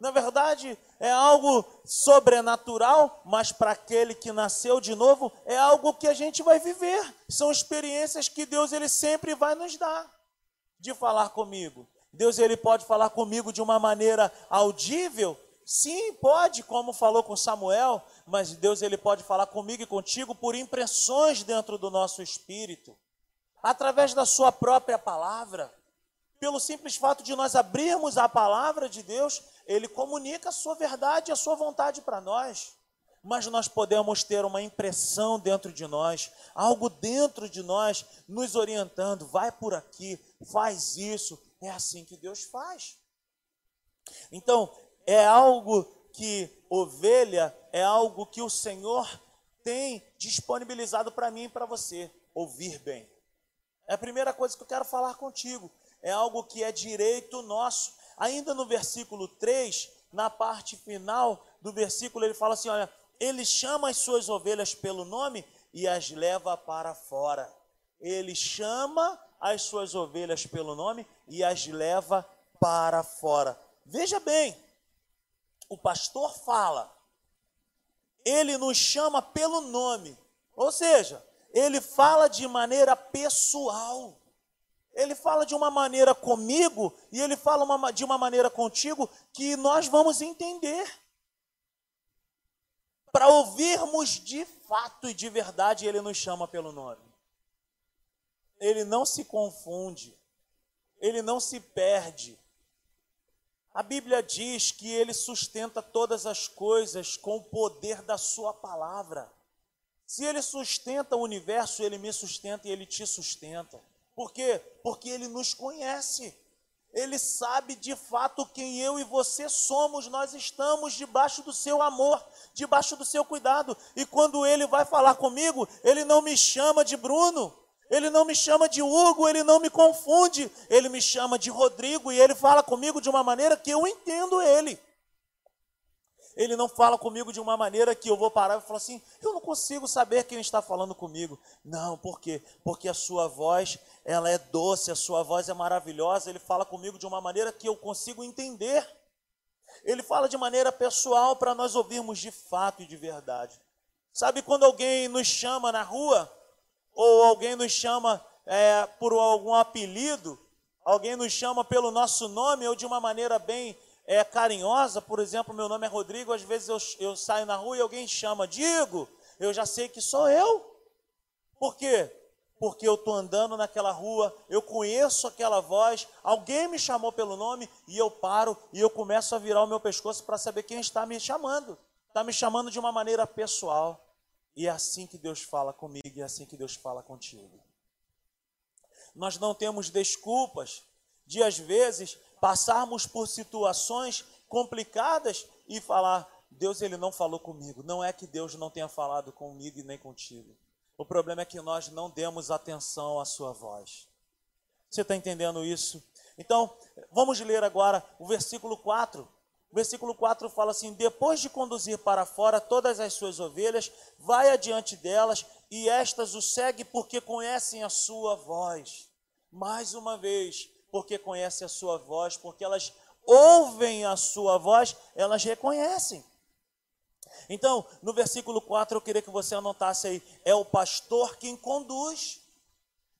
Na verdade, é algo sobrenatural, mas para aquele que nasceu de novo, é algo que a gente vai viver. São experiências que Deus ele sempre vai nos dar. De falar comigo. Deus ele pode falar comigo de uma maneira audível? Sim, pode, como falou com Samuel, mas Deus ele pode falar comigo e contigo por impressões dentro do nosso espírito, através da sua própria palavra pelo simples fato de nós abrirmos a palavra de Deus, ele comunica a sua verdade e a sua vontade para nós. Mas nós podemos ter uma impressão dentro de nós, algo dentro de nós nos orientando, vai por aqui, faz isso. É assim que Deus faz. Então, é algo que ovelha, é algo que o Senhor tem disponibilizado para mim e para você, ouvir bem. É a primeira coisa que eu quero falar contigo é algo que é direito nosso. Ainda no versículo 3, na parte final do versículo, ele fala assim: olha, ele chama as suas ovelhas pelo nome e as leva para fora. Ele chama as suas ovelhas pelo nome e as leva para fora. Veja bem, o pastor fala, ele nos chama pelo nome, ou seja, ele fala de maneira pessoal. Ele fala de uma maneira comigo e ele fala uma, de uma maneira contigo que nós vamos entender. Para ouvirmos de fato e de verdade, ele nos chama pelo nome. Ele não se confunde, ele não se perde. A Bíblia diz que ele sustenta todas as coisas com o poder da Sua palavra. Se ele sustenta o universo, ele me sustenta e ele te sustenta. Por quê? Porque ele nos conhece. Ele sabe de fato quem eu e você somos. Nós estamos debaixo do seu amor, debaixo do seu cuidado. E quando ele vai falar comigo, ele não me chama de Bruno, ele não me chama de Hugo, ele não me confunde. Ele me chama de Rodrigo e ele fala comigo de uma maneira que eu entendo ele. Ele não fala comigo de uma maneira que eu vou parar e falar assim: eu não consigo saber quem está falando comigo. Não, por quê? Porque a sua voz, ela é doce, a sua voz é maravilhosa. Ele fala comigo de uma maneira que eu consigo entender. Ele fala de maneira pessoal para nós ouvirmos de fato e de verdade. Sabe quando alguém nos chama na rua, ou alguém nos chama é, por algum apelido, alguém nos chama pelo nosso nome, ou de uma maneira bem é carinhosa, por exemplo, meu nome é Rodrigo, às vezes eu, eu saio na rua e alguém chama, digo, eu já sei que sou eu. Por quê? Porque eu estou andando naquela rua, eu conheço aquela voz, alguém me chamou pelo nome e eu paro e eu começo a virar o meu pescoço para saber quem está me chamando. Está me chamando de uma maneira pessoal. E é assim que Deus fala comigo e é assim que Deus fala contigo. Nós não temos desculpas de, às vezes, passarmos por situações complicadas e falar: Deus ele não falou comigo. Não é que Deus não tenha falado comigo e nem contigo. O problema é que nós não demos atenção à sua voz. Você está entendendo isso? Então, vamos ler agora o versículo 4. O versículo 4 fala assim: Depois de conduzir para fora todas as suas ovelhas, vai adiante delas, e estas o segue porque conhecem a sua voz. Mais uma vez, porque conhecem a sua voz, porque elas ouvem a sua voz, elas reconhecem. Então, no versículo 4, eu queria que você anotasse aí: é o pastor quem conduz.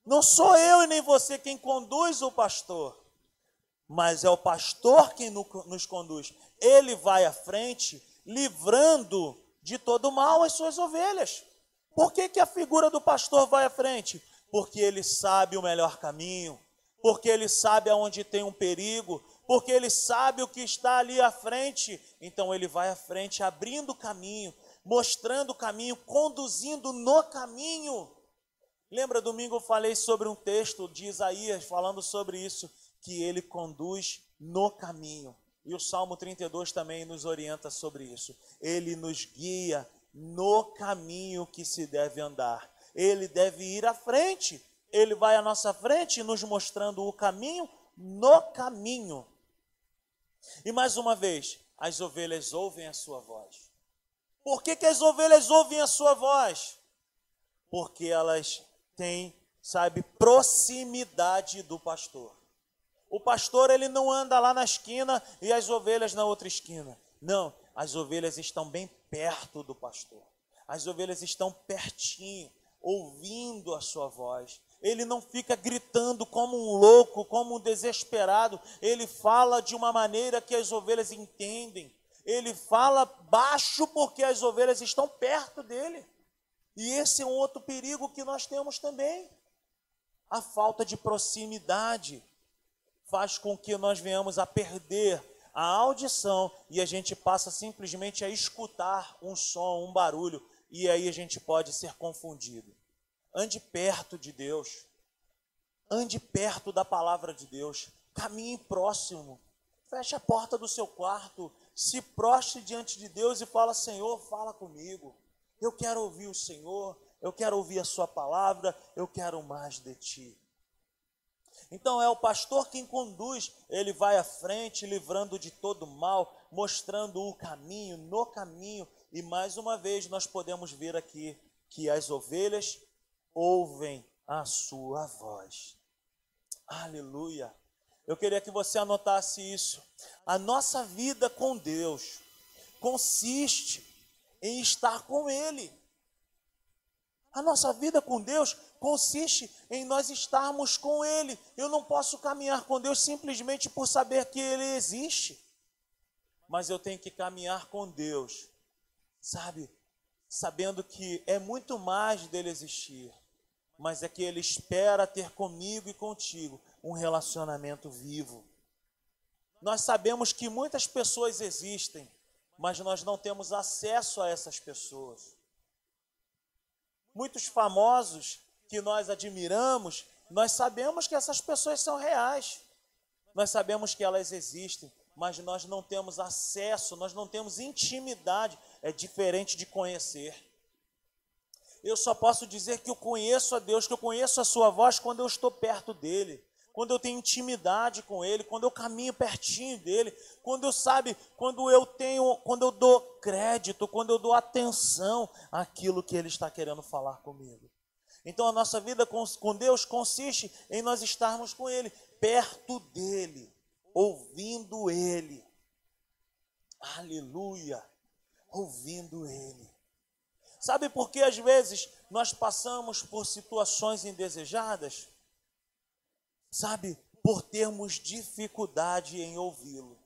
Não sou eu e nem você quem conduz o pastor, mas é o pastor quem nos conduz. Ele vai à frente, livrando de todo mal as suas ovelhas. Por que, que a figura do pastor vai à frente? Porque ele sabe o melhor caminho, porque ele sabe aonde tem um perigo, porque ele sabe o que está ali à frente. Então ele vai à frente, abrindo o caminho, mostrando o caminho, conduzindo no caminho. Lembra, domingo eu falei sobre um texto de Isaías falando sobre isso, que ele conduz no caminho. E o Salmo 32 também nos orienta sobre isso. Ele nos guia no caminho que se deve andar. Ele deve ir à frente. Ele vai à nossa frente, nos mostrando o caminho no caminho. E mais uma vez, as ovelhas ouvem a sua voz. Por que, que as ovelhas ouvem a sua voz? Porque elas têm, sabe, proximidade do pastor. O pastor ele não anda lá na esquina e as ovelhas na outra esquina. Não, as ovelhas estão bem perto do pastor. As ovelhas estão pertinho, ouvindo a sua voz. Ele não fica gritando como um louco, como um desesperado. Ele fala de uma maneira que as ovelhas entendem. Ele fala baixo porque as ovelhas estão perto dele. E esse é um outro perigo que nós temos também. A falta de proximidade faz com que nós venhamos a perder a audição e a gente passa simplesmente a escutar um som, um barulho, e aí a gente pode ser confundido. Ande perto de Deus, ande perto da palavra de Deus, caminhe próximo, feche a porta do seu quarto, se prostre diante de Deus e fala: Senhor, fala comigo. Eu quero ouvir o Senhor, eu quero ouvir a Sua palavra, eu quero mais de Ti. Então é o pastor quem conduz, ele vai à frente, livrando de todo mal, mostrando o caminho, no caminho. E mais uma vez nós podemos ver aqui que as ovelhas ouvem a sua voz. Aleluia. Eu queria que você anotasse isso. A nossa vida com Deus consiste em estar com Ele. A nossa vida com Deus consiste em nós estarmos com Ele. Eu não posso caminhar com Deus simplesmente por saber que Ele existe, mas eu tenho que caminhar com Deus, sabe? Sabendo que é muito mais dele existir, mas é que Ele espera ter comigo e contigo um relacionamento vivo. Nós sabemos que muitas pessoas existem, mas nós não temos acesso a essas pessoas muitos famosos que nós admiramos, nós sabemos que essas pessoas são reais. Nós sabemos que elas existem, mas nós não temos acesso, nós não temos intimidade. É diferente de conhecer. Eu só posso dizer que eu conheço a Deus, que eu conheço a Sua voz quando eu estou perto dEle quando eu tenho intimidade com Ele, quando eu caminho pertinho dele, quando eu sabe, quando eu tenho, quando eu dou crédito, quando eu dou atenção àquilo que Ele está querendo falar comigo. Então a nossa vida com, Deus consiste em nós estarmos com Ele, perto dele, ouvindo Ele. Aleluia! Ouvindo Ele. Sabe por que às vezes nós passamos por situações indesejadas? Sabe, por termos dificuldade em ouvi-lo.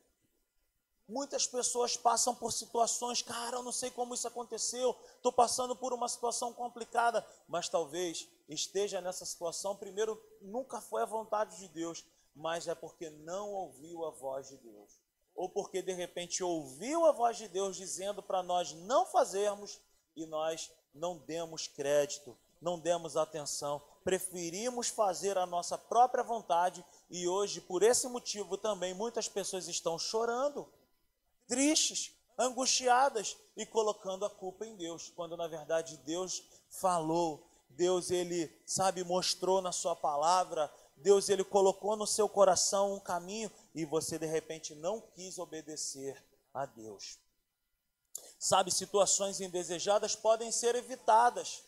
Muitas pessoas passam por situações, cara, eu não sei como isso aconteceu, estou passando por uma situação complicada, mas talvez esteja nessa situação, primeiro, nunca foi a vontade de Deus, mas é porque não ouviu a voz de Deus. Ou porque de repente ouviu a voz de Deus dizendo para nós não fazermos e nós não demos crédito, não demos atenção, preferimos fazer a nossa própria vontade e hoje, por esse motivo também, muitas pessoas estão chorando, tristes, angustiadas e colocando a culpa em Deus, quando na verdade Deus falou, Deus ele, sabe, mostrou na sua palavra, Deus ele colocou no seu coração um caminho e você de repente não quis obedecer a Deus. Sabe, situações indesejadas podem ser evitadas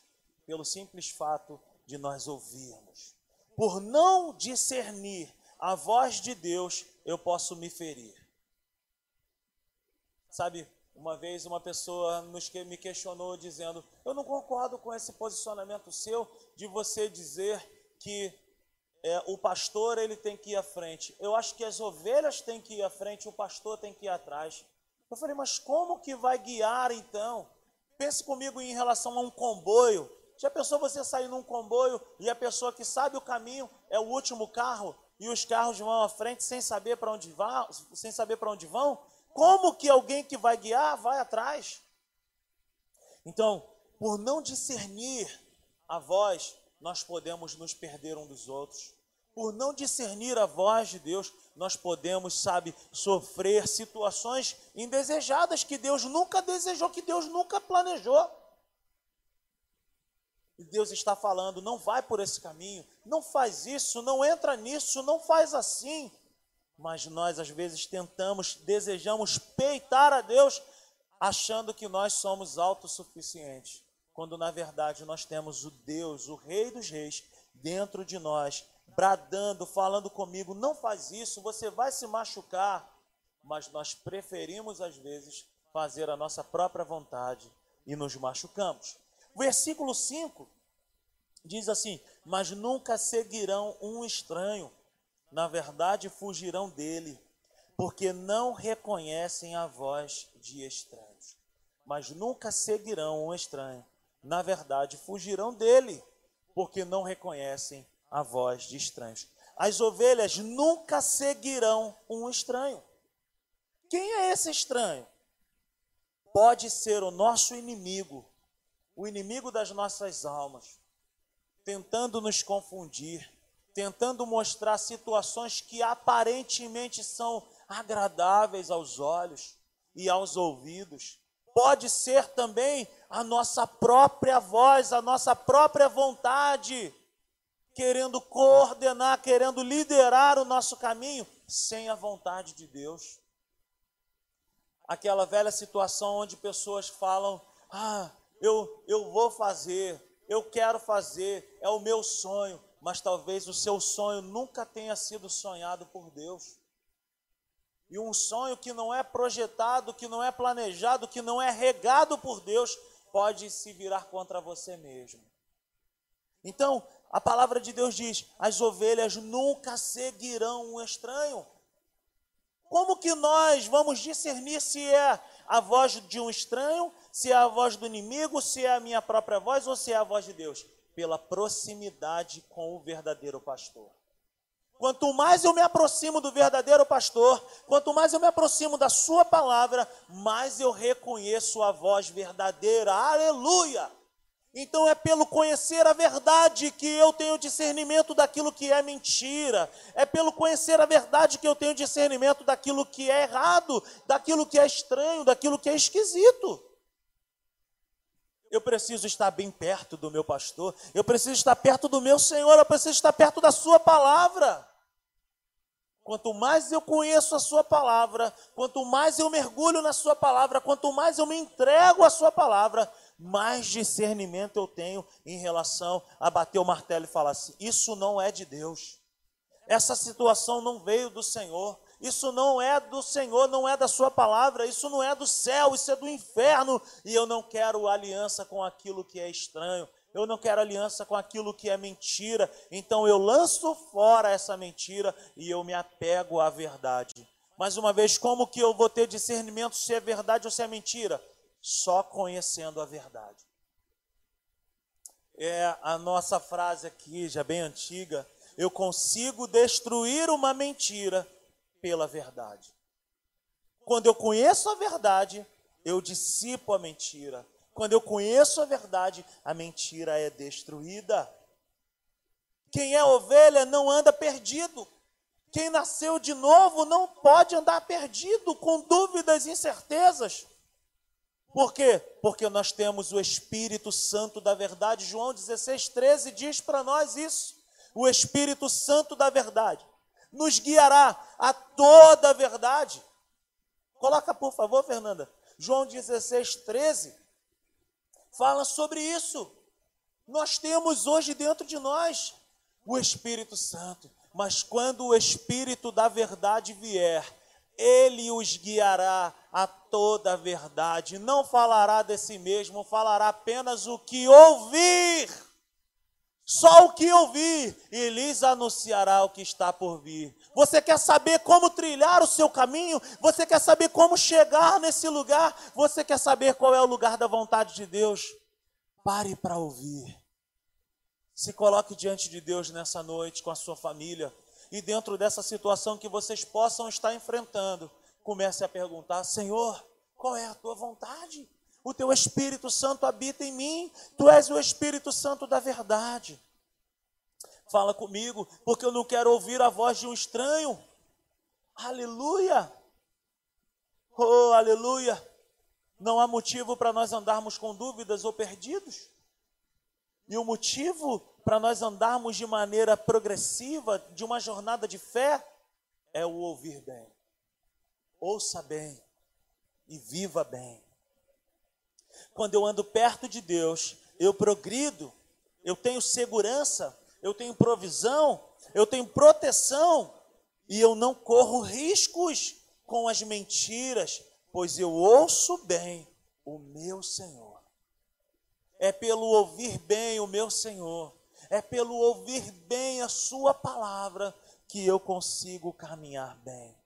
pelo simples fato de nós ouvirmos. Por não discernir a voz de Deus, eu posso me ferir. Sabe, uma vez uma pessoa me questionou dizendo: Eu não concordo com esse posicionamento seu de você dizer que é, o pastor ele tem que ir à frente. Eu acho que as ovelhas têm que ir à frente, o pastor tem que ir atrás. Eu falei, mas como que vai guiar então? Pense comigo em relação a um comboio. Já pensou você sair num comboio e a pessoa que sabe o caminho é o último carro e os carros vão à frente sem saber para onde vão, sem saber para onde vão? Como que alguém que vai guiar vai atrás? Então, por não discernir a voz, nós podemos nos perder um dos outros. por não discernir a voz de Deus, nós podemos, sabe, sofrer situações indesejadas que Deus nunca desejou, que Deus nunca planejou. E Deus está falando: não vai por esse caminho, não faz isso, não entra nisso, não faz assim. Mas nós, às vezes, tentamos, desejamos peitar a Deus, achando que nós somos autossuficientes, quando na verdade nós temos o Deus, o Rei dos Reis, dentro de nós, bradando, falando comigo: não faz isso, você vai se machucar. Mas nós preferimos, às vezes, fazer a nossa própria vontade e nos machucamos. Versículo 5 diz assim: Mas nunca seguirão um estranho, na verdade fugirão dele, porque não reconhecem a voz de estranhos. Mas nunca seguirão um estranho, na verdade fugirão dele, porque não reconhecem a voz de estranhos. As ovelhas nunca seguirão um estranho. Quem é esse estranho? Pode ser o nosso inimigo, o inimigo das nossas almas, tentando nos confundir, tentando mostrar situações que aparentemente são agradáveis aos olhos e aos ouvidos. Pode ser também a nossa própria voz, a nossa própria vontade, querendo coordenar, querendo liderar o nosso caminho sem a vontade de Deus. Aquela velha situação onde pessoas falam: "Ah, eu eu vou fazer, eu quero fazer, é o meu sonho", mas talvez o seu sonho nunca tenha sido sonhado por Deus. E um sonho que não é projetado, que não é planejado, que não é regado por Deus, pode se virar contra você mesmo. Então, a palavra de Deus diz: as ovelhas nunca seguirão um estranho. Como que nós vamos discernir se é a voz de um estranho, se é a voz do inimigo, se é a minha própria voz ou se é a voz de Deus? Pela proximidade com o verdadeiro pastor. Quanto mais eu me aproximo do verdadeiro pastor, quanto mais eu me aproximo da sua palavra, mais eu reconheço a voz verdadeira. Aleluia! Então é pelo conhecer a verdade que eu tenho discernimento daquilo que é mentira. É pelo conhecer a verdade que eu tenho discernimento daquilo que é errado, daquilo que é estranho, daquilo que é esquisito. Eu preciso estar bem perto do meu pastor, eu preciso estar perto do meu Senhor, eu preciso estar perto da Sua palavra. Quanto mais eu conheço a Sua palavra, quanto mais eu mergulho na Sua palavra, quanto mais eu me entrego à Sua palavra, mais discernimento eu tenho em relação a bater o martelo e falar assim: isso não é de Deus, essa situação não veio do Senhor, isso não é do Senhor, não é da Sua palavra, isso não é do céu, isso é do inferno, e eu não quero aliança com aquilo que é estranho, eu não quero aliança com aquilo que é mentira, então eu lanço fora essa mentira e eu me apego à verdade. Mais uma vez, como que eu vou ter discernimento se é verdade ou se é mentira? Só conhecendo a verdade. É a nossa frase aqui, já bem antiga, eu consigo destruir uma mentira pela verdade. Quando eu conheço a verdade, eu dissipo a mentira. Quando eu conheço a verdade, a mentira é destruída. Quem é ovelha não anda perdido. Quem nasceu de novo não pode andar perdido, com dúvidas e incertezas. Por quê? Porque nós temos o Espírito Santo da verdade. João 16, 13 diz para nós isso. O Espírito Santo da verdade nos guiará a toda a verdade. Coloca, por favor, Fernanda. João 16, 13 fala sobre isso. Nós temos hoje dentro de nós o Espírito Santo, mas quando o Espírito da verdade vier, ele os guiará a toda a verdade, não falará de si mesmo, falará apenas o que ouvir. Só o que ouvir, e lhes anunciará o que está por vir. Você quer saber como trilhar o seu caminho? Você quer saber como chegar nesse lugar? Você quer saber qual é o lugar da vontade de Deus? Pare para ouvir. Se coloque diante de Deus nessa noite com a sua família e dentro dessa situação que vocês possam estar enfrentando, comece a perguntar: Senhor, qual é a tua vontade? O teu Espírito Santo habita em mim, tu és o Espírito Santo da verdade. Fala comigo, porque eu não quero ouvir a voz de um estranho. Aleluia! Oh, aleluia! Não há motivo para nós andarmos com dúvidas ou perdidos. E o motivo para nós andarmos de maneira progressiva, de uma jornada de fé, é o ouvir bem. Ouça bem e viva bem. Quando eu ando perto de Deus, eu progrido, eu tenho segurança, eu tenho provisão, eu tenho proteção e eu não corro riscos com as mentiras, pois eu ouço bem o meu Senhor. É pelo ouvir bem o meu Senhor, é pelo ouvir bem a Sua palavra que eu consigo caminhar bem.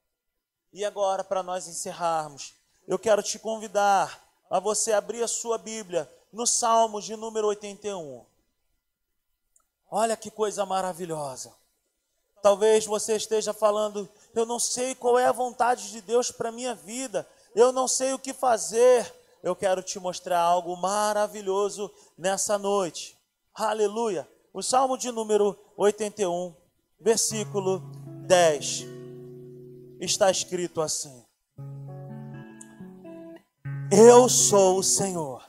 E agora, para nós encerrarmos, eu quero te convidar a você abrir a sua Bíblia no Salmo de número 81. Olha que coisa maravilhosa. Talvez você esteja falando, eu não sei qual é a vontade de Deus para minha vida, eu não sei o que fazer. Eu quero te mostrar algo maravilhoso nessa noite. Aleluia. O Salmo de número 81, versículo 10, está escrito assim: Eu sou o Senhor,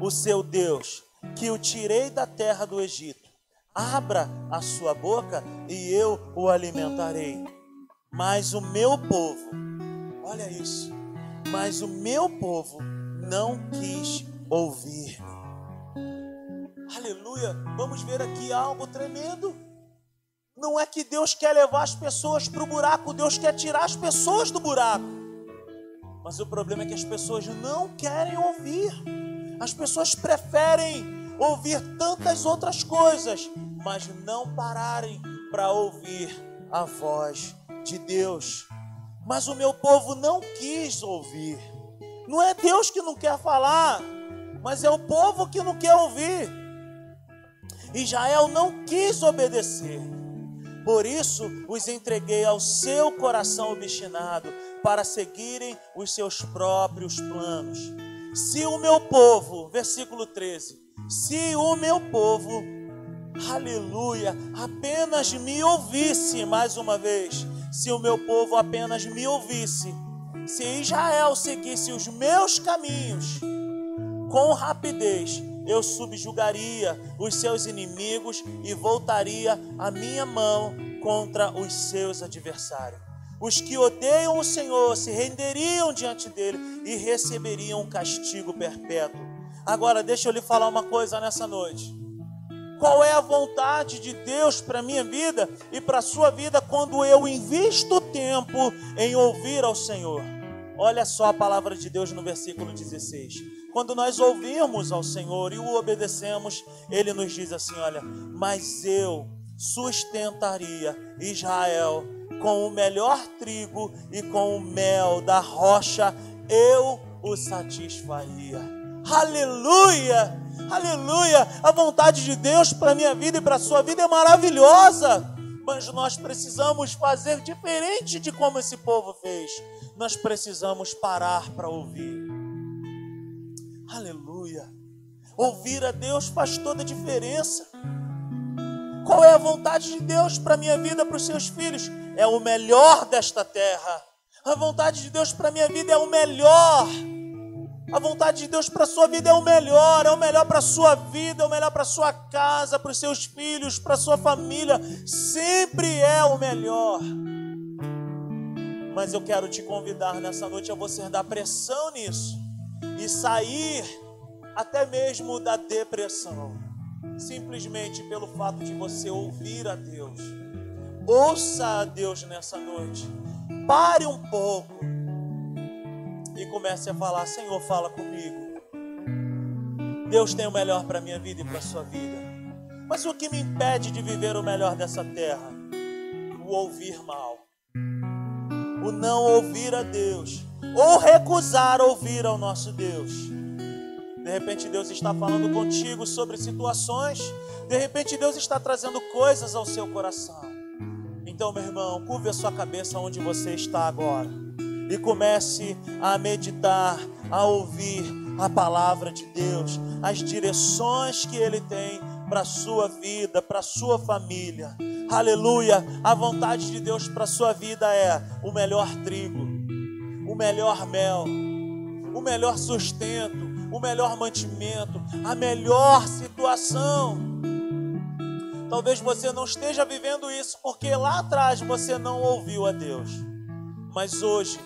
o seu Deus, que o tirei da terra do Egito. Abra a sua boca e eu o alimentarei. Mas o meu povo, olha isso, mas o meu povo não quis ouvir-me. Aleluia, vamos ver aqui algo tremendo. Não é que Deus quer levar as pessoas para o buraco, Deus quer tirar as pessoas do buraco. Mas o problema é que as pessoas não querem ouvir. As pessoas preferem ouvir tantas outras coisas, mas não pararem para ouvir a voz de Deus. Mas o meu povo não quis ouvir. Não é Deus que não quer falar, mas é o povo que não quer ouvir. Israel não quis obedecer. Por isso os entreguei ao seu coração obstinado, para seguirem os seus próprios planos. Se o meu povo, versículo 13, se o meu povo, aleluia, apenas me ouvisse, mais uma vez, se o meu povo apenas me ouvisse, se Israel seguisse os meus caminhos, com rapidez, eu subjugaria os seus inimigos e voltaria a minha mão contra os seus adversários. Os que odeiam o Senhor se renderiam diante dele e receberiam um castigo perpétuo. Agora, deixa eu lhe falar uma coisa nessa noite. Qual é a vontade de Deus para minha vida e para a sua vida quando eu invisto tempo em ouvir ao Senhor? Olha só a palavra de Deus no versículo 16. Quando nós ouvimos ao Senhor e o obedecemos, ele nos diz assim: Olha, mas eu sustentaria Israel com o melhor trigo e com o mel da rocha, eu o satisfaria. Aleluia! Aleluia! A vontade de Deus para minha vida e para a sua vida é maravilhosa. Mas nós precisamos fazer diferente de como esse povo fez. Nós precisamos parar para ouvir. Aleluia. Ouvir a Deus faz toda a diferença. Qual é a vontade de Deus para a minha vida, para os seus filhos? É o melhor desta terra. A vontade de Deus para a minha vida é o melhor. A vontade de Deus para a sua vida é o melhor, é o melhor para a sua vida, é o melhor para a sua casa, para os seus filhos, para a sua família. Sempre é o melhor. Mas eu quero te convidar nessa noite a você dar pressão nisso e sair até mesmo da depressão, simplesmente pelo fato de você ouvir a Deus. Ouça a Deus nessa noite. Pare um pouco e comece a falar: Senhor, fala comigo. Deus tem o melhor para minha vida e para sua vida. Mas o que me impede de viver o melhor dessa terra? O ouvir mal. O não ouvir a Deus ou recusar ouvir ao nosso Deus. De repente Deus está falando contigo sobre situações, de repente Deus está trazendo coisas ao seu coração. Então, meu irmão, curve a sua cabeça onde você está agora e comece a meditar, a ouvir a palavra de Deus, as direções que Ele tem para a sua vida, para a sua família. Aleluia! A vontade de Deus para a sua vida é o melhor trigo, o melhor mel, o melhor sustento, o melhor mantimento, a melhor situação. Talvez você não esteja vivendo isso porque lá atrás você não ouviu a Deus. Mas hoje,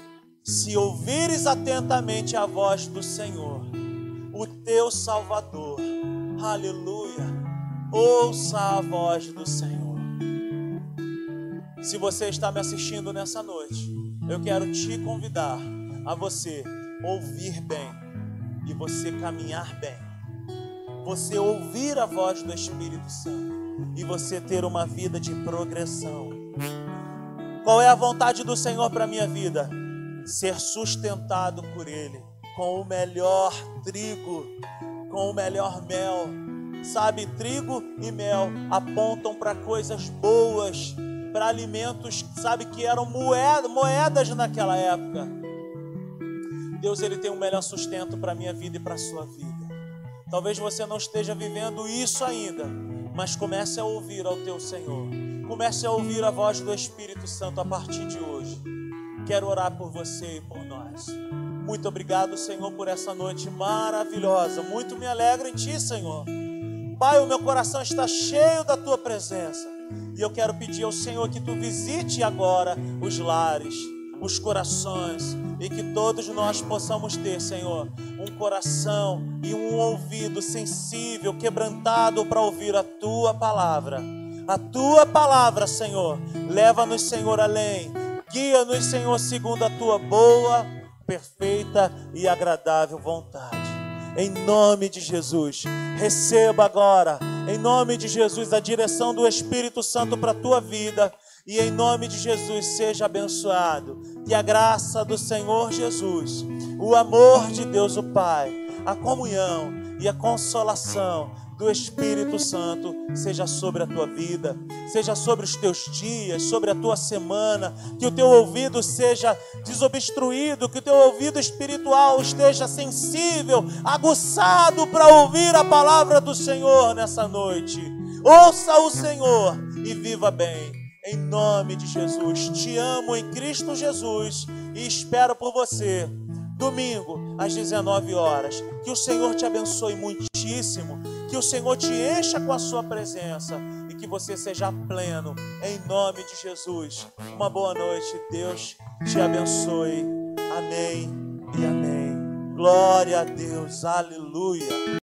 se ouvires atentamente a voz do Senhor, o teu Salvador, aleluia, ouça a voz do Senhor. Se você está me assistindo nessa noite, eu quero te convidar a você ouvir bem e você caminhar bem. Você ouvir a voz do Espírito Santo e você ter uma vida de progressão. Qual é a vontade do Senhor para minha vida? Ser sustentado por Ele com o melhor trigo, com o melhor mel. Sabe, trigo e mel apontam para coisas boas, para alimentos, sabe, que eram moedas, naquela época. Deus ele tem o um melhor sustento para a minha vida e para a sua vida. Talvez você não esteja vivendo isso ainda, mas comece a ouvir ao teu Senhor. Comece a ouvir a voz do Espírito Santo a partir de hoje. Quero orar por você e por nós. Muito obrigado, Senhor, por essa noite maravilhosa. Muito me alegra em Ti, Senhor. Pai, o meu coração está cheio da Tua presença. E eu quero pedir ao Senhor que Tu visite agora os lares, os corações, e que todos nós possamos ter, Senhor, um coração e um ouvido sensível, quebrantado para ouvir a tua palavra. A tua palavra, Senhor, leva-nos, Senhor, além. Guia-nos, Senhor, segundo a tua boa, perfeita e agradável vontade. Em nome de Jesus, receba agora, em nome de Jesus, a direção do Espírito Santo para a tua vida e em nome de Jesus seja abençoado. Que a graça do Senhor Jesus, o amor de Deus o Pai, a comunhão e a consolação do Espírito Santo seja sobre a tua vida, seja sobre os teus dias, sobre a tua semana, que o teu ouvido seja desobstruído, que o teu ouvido espiritual esteja sensível, aguçado para ouvir a palavra do Senhor nessa noite. Ouça o Senhor e viva bem em nome de Jesus. Te amo em Cristo Jesus e espero por você. Domingo, às 19 horas. Que o Senhor te abençoe muitíssimo. Que o Senhor te encha com a sua presença. E que você seja pleno. Em nome de Jesus. Uma boa noite. Deus te abençoe. Amém e amém. Glória a Deus. Aleluia.